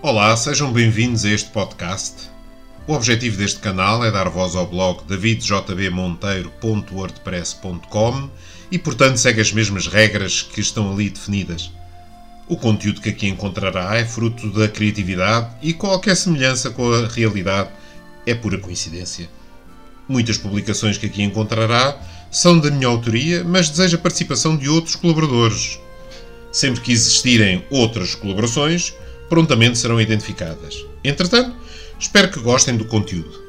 Olá, sejam bem-vindos a este podcast. O objetivo deste canal é dar voz ao blog davidjbmonteiro.wordpress.com e, portanto, segue as mesmas regras que estão ali definidas. O conteúdo que aqui encontrará é fruto da criatividade e qualquer semelhança com a realidade é pura coincidência. Muitas publicações que aqui encontrará são da minha autoria, mas desejo a participação de outros colaboradores. Sempre que existirem outras colaborações, prontamente serão identificadas. Entretanto, espero que gostem do conteúdo.